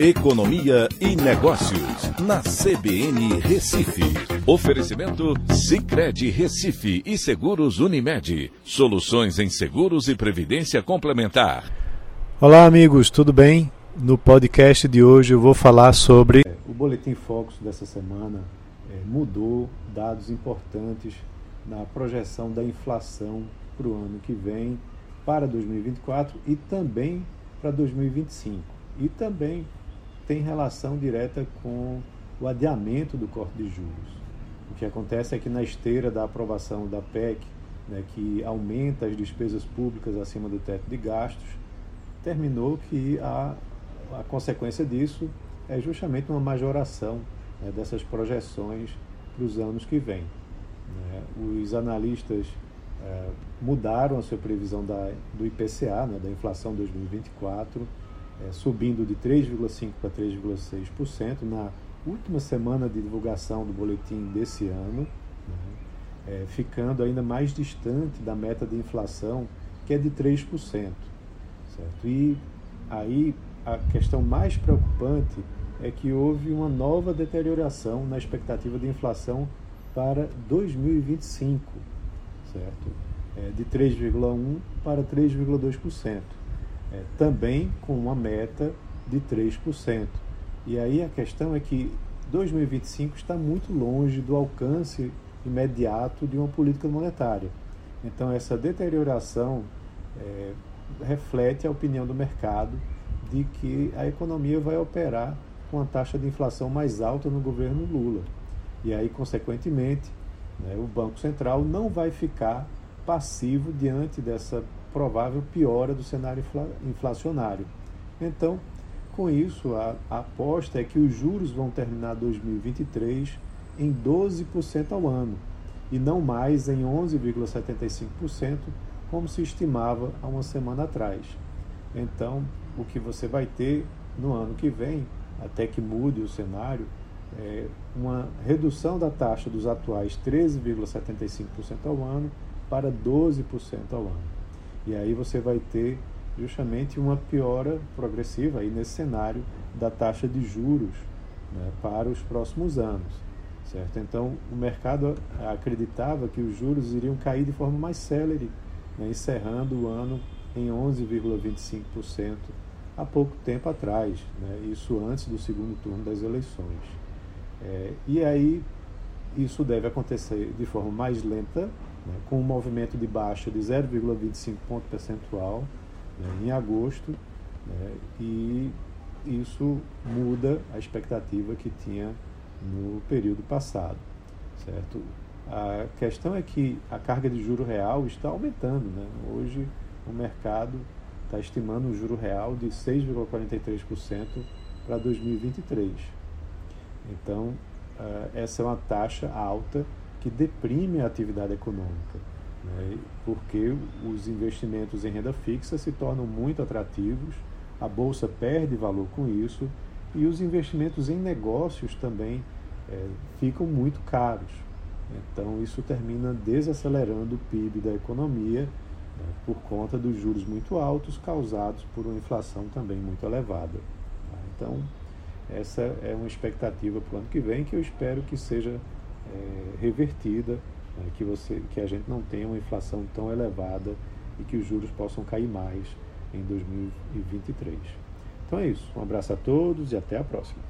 Economia e Negócios, na CBN Recife. Oferecimento Cicred Recife e Seguros Unimed. Soluções em seguros e previdência complementar. Olá, amigos, tudo bem? No podcast de hoje eu vou falar sobre. O Boletim Focus dessa semana é, mudou dados importantes na projeção da inflação para o ano que vem, para 2024 e também para 2025. E também tem relação direta com o adiamento do corte de juros. O que acontece é que na esteira da aprovação da PEC, né, que aumenta as despesas públicas acima do teto de gastos, terminou que a, a consequência disso é justamente uma majoração né, dessas projeções para os anos que vêm. Né. Os analistas é, mudaram a sua previsão da, do IPCA, né, da inflação 2024, é, subindo de 3,5% para 3,6% na última semana de divulgação do boletim desse ano, né, é, ficando ainda mais distante da meta de inflação, que é de 3%. Certo? E aí a questão mais preocupante é que houve uma nova deterioração na expectativa de inflação para 2025, certo? É, de 3,1% para 3,2% é, também com uma meta de 3%. E aí a questão é que 2025 está muito longe do alcance imediato de uma política monetária. Então, essa deterioração é, reflete a opinião do mercado de que a economia vai operar com a taxa de inflação mais alta no governo Lula. E aí, consequentemente, né, o Banco Central não vai ficar passivo diante dessa provável piora do cenário inflacionário. Então, com isso, a, aposta é que os juros vão terminar 2023 em 12% ao ano e não mais em 11,75%, como se estimava há uma semana atrás. Então, o que você vai ter no ano que vem, até que mude o cenário, é uma redução da taxa dos atuais 13,75% ao ano para 12% ao ano. E aí você vai ter justamente uma piora progressiva aí nesse cenário da taxa de juros né, para os próximos anos. Certo? Então, o mercado acreditava que os juros iriam cair de forma mais célere, né, encerrando o ano em 11,25% há pouco tempo atrás, né, isso antes do segundo turno das eleições. É, e aí, isso deve acontecer de forma mais lenta, né, com um movimento de baixa de 0,25 ponto percentual né, em agosto, né, e isso muda a expectativa que tinha no período passado, certo? A questão é que a carga de juro real está aumentando, né? Hoje o mercado está estimando um juro real de 6,43% para 2023. Então, uh, essa é uma taxa alta que deprime a atividade econômica, né? porque os investimentos em renda fixa se tornam muito atrativos, a bolsa perde valor com isso e os investimentos em negócios também é, ficam muito caros. Então, isso termina desacelerando o PIB da economia né, por conta dos juros muito altos causados por uma inflação também muito elevada. Tá? Então, essa é uma expectativa para o ano que vem que eu espero que seja é, revertida, né, que, você, que a gente não tenha uma inflação tão elevada e que os juros possam cair mais em 2023. Então é isso. Um abraço a todos e até a próxima.